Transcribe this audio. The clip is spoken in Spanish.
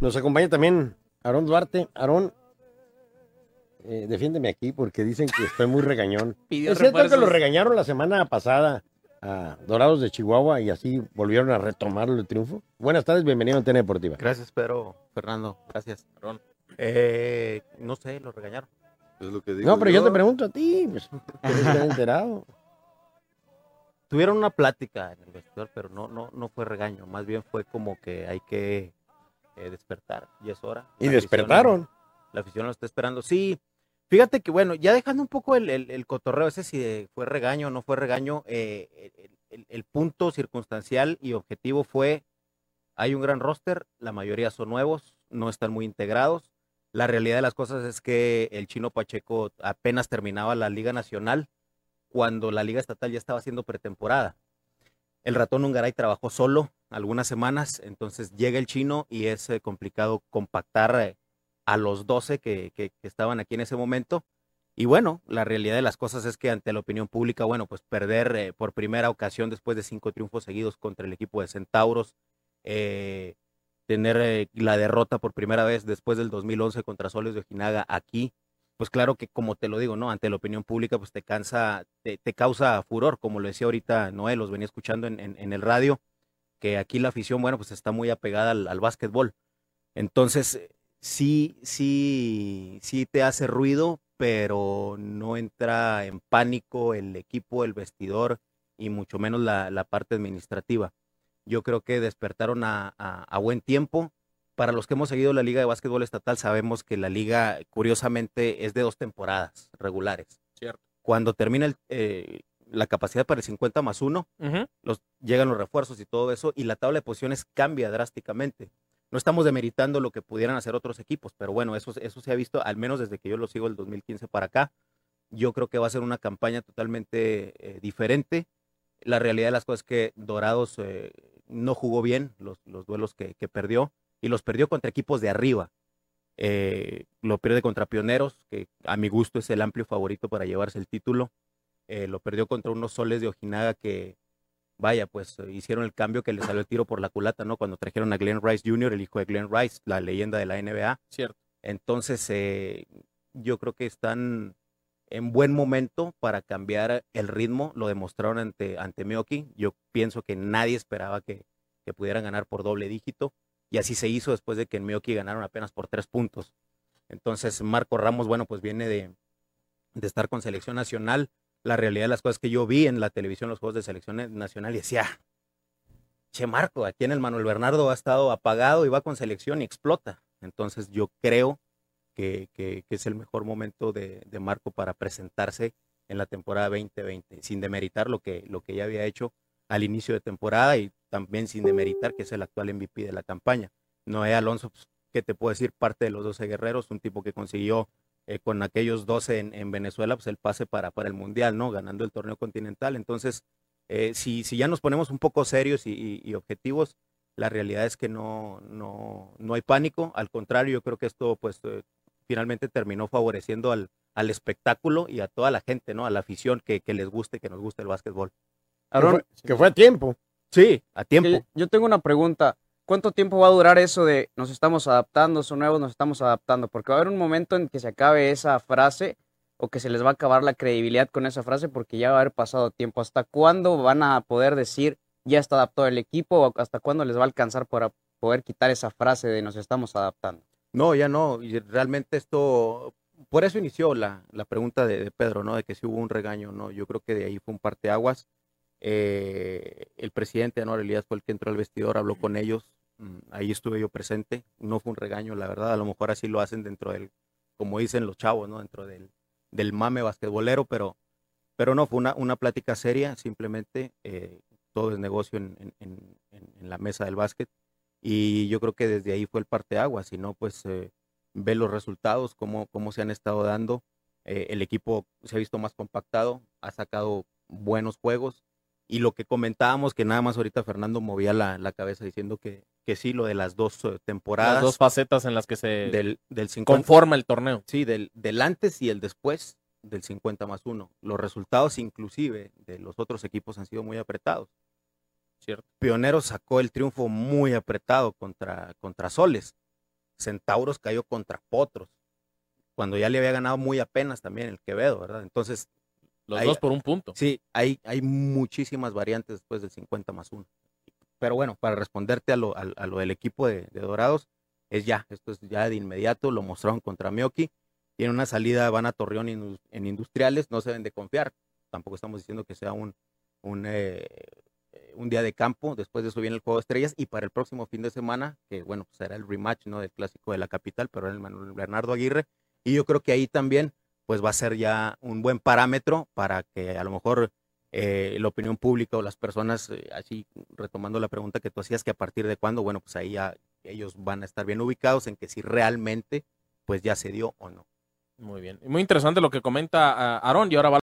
Nos acompaña también Aarón Duarte. Aarón, eh, defiéndeme aquí porque dicen que estoy muy regañón. Pidió es cierto que lo regañaron la semana pasada a Dorados de Chihuahua y así volvieron a retomar el triunfo. Buenas tardes, bienvenido a Antena Deportiva. Gracias, Pedro. Fernando, gracias. Eh, no sé, lo regañaron. Es lo que digo. No, pero yo te pregunto a ti, pues, ¿quieres estar enterado? Tuvieron una plática en el vestidor, pero no, no, no fue regaño. Más bien fue como que hay que eh, despertar. Y es hora. Y La despertaron. afición- La afición lo está esperando. Sí, fíjate que bueno, ya dejando un poco el, el- el cotorreo ese si fue regaño o no fue regaño, eh, el, el- el punto circunstancial y objetivo fue, hay un gran roster, la mayoría son nuevos, no están muy integrados. La realidad de las cosas es que el chino Pacheco apenas terminaba la Liga Nacional cuando la Liga Estatal ya estaba haciendo pretemporada. El ratón Ungaray trabajó solo algunas semanas, entonces llega el chino y es eh, complicado compactar eh, a los 12 que, que- que estaban aquí en ese momento. Y bueno, la realidad de las cosas es que ante la opinión pública, bueno, pues perder eh, por primera ocasión después de cinco triunfos seguidos contra el equipo de Centauros, tener la derrota por primera vez después del 2011 contra Soles de Ojinaga aquí, pues claro que como te lo digo, ¿no? Ante la opinión pública, pues te cansa, te, causa furor, como lo decía ahorita Noé, los venía escuchando en el radio, que aquí la afición, bueno, pues está muy apegada al, al básquetbol. Entonces, eh, sí, sí, sí te hace ruido, pero no entra en pánico el equipo, el vestidor y mucho menos la, la parte administrativa. Yo creo que despertaron a, a- a buen tiempo. Para los que hemos seguido la Liga de Básquetbol Estatal, sabemos que la liga, curiosamente, es de dos temporadas regulares. Cierto. Cuando termina el, eh, la capacidad para el 50 más 1, Ujú. los, llegan los refuerzos y todo eso, y la tabla de posiciones cambia drásticamente. No estamos demeritando lo que pudieran hacer otros equipos, pero bueno, eso, eso se ha visto, al menos desde que yo lo sigo el 2015 para acá. Yo creo que va a ser una campaña totalmente eh, diferente. La realidad de las cosas es que Dorados eh, no jugó bien los, los duelos que, que perdió y los perdió contra equipos de arriba. Eh, lo pierde contra Pioneros, que a mi gusto es el amplio favorito para llevarse el título. Eh, lo perdió contra unos soles de Ojinaga que, vaya, pues eh, hicieron el cambio que le salió el tiro por la culata, ¿no? Cuando trajeron a Glenn Rice Jr., el hijo de Glenn Rice, la leyenda de la NBA. Cierto. Entonces, eh, yo creo que están en buen momento para cambiar el ritmo. Lo demostraron ante, ante Meoki. Yo pienso que nadie esperaba que, que pudieran ganar por doble dígito. Y así se hizo después de que en Meoki ganaron apenas por tres puntos. Entonces, Marco Ramos, bueno, pues viene de, de estar con selección nacional. La realidad de las cosas que yo vi en la televisión, los juegos de selección nacional, y decía, che, Marco, aquí en el Manuel Bernardo ha estado apagado y va con selección y explota. Entonces, yo creo que, que- es el mejor momento de, de Marco para presentarse en la temporada 2020, sin demeritar lo que, lo que ya había hecho al inicio de temporada y también sin demeritar que es el actual MVP de la campaña. Noé Alonso, pues, ¿qué te puedo decir? Parte de los 12 guerreros, un tipo que consiguió eh, con aquellos 12 en, en Venezuela, pues el pase para, para el Mundial, ¿no? Ganando el torneo continental. Entonces, eh, si, si ya nos ponemos un poco serios y, y- y objetivos, la realidad es que no, no, no hay pánico. Al contrario, yo creo que esto, pues, eh, finalmente terminó favoreciendo al, al espectáculo y a toda la gente, ¿no? A la afición que, que les guste, que nos guste el básquetbol. Que fue, que fue a tiempo. Sí, a tiempo. Yo tengo una pregunta. ¿Cuánto tiempo va a durar eso de nos estamos adaptando, son nuevos, nos estamos adaptando? Porque va a haber un momento en que se acabe esa frase o que se les va a acabar la credibilidad con esa frase porque ya va a haber pasado tiempo. ¿Hasta cuándo van a poder decir ya está adaptado el equipo o hasta cuándo les va a alcanzar para poder quitar esa frase de nos estamos adaptando? No, ya no. Y realmente esto, por eso inició la, la pregunta de, Pedro, ¿no? De que si hubo un regaño, ¿no? Yo creo que de ahí fue un parteaguas. Eh, el presidente Anuar Elías fue el que entró al vestidor, habló con ellos. Mm, Ahí estuve yo presente. No fue un regaño, la verdad. A lo mejor así lo hacen dentro del, como dicen los chavos, ¿no? Dentro del, del mame basquetbolero, pero, pero no, fue una, una plática seria, simplemente eh, todo es negocio en, en- en- la mesa del básquet. Y yo creo que desde ahí fue el parteaguas, si no, pues eh, ve los resultados, cómo, cómo se han estado dando. Eh, el equipo se ha visto más compactado, ha sacado buenos juegos. Y lo que comentábamos, que nada más ahorita Fernando movía la, la cabeza diciendo que, que sí, lo de las dos eh, temporadas. Las dos facetas en las que se del, del 50, conforma el torneo. Sí, del, del antes y el después del 50 más 1. Los resultados inclusive de los otros equipos han sido muy apretados. Cierto. Pioneros sacó el triunfo muy apretado contra, contra Soles. Centauros cayó contra Potros, cuando ya le había ganado muy apenas también el Quevedo, ¿verdad? Entonces, Los dos por un punto. sí, hay, hay muchísimas variantes después del 50 más 1. Pero bueno, para responderte a lo, a, a lo del equipo de, de Dorados, es ya, esto es ya de inmediato, lo mostraron contra Mioki, tiene una salida, van a Torreón en, en Industriales, no se deben de confiar, tampoco estamos diciendo que sea un, un, eh, eh, un día de campo, después de eso viene el Juego de Estrellas, y para el próximo fin de semana, que bueno, pues será el rematch ¿no? del Clásico de la Capital, pero el Manuel Bernardo Aguirre, y yo creo que ahí también pues va a ser ya un buen parámetro para que a lo mejor eh, la opinión pública o las personas, eh, así retomando la pregunta que tú hacías, que a partir de cuándo, bueno, pues ahí ya ellos van a estar bien ubicados en que si realmente pues ya se dio o no. Muy bien. Muy interesante lo que comenta ah, Aarón y ahora va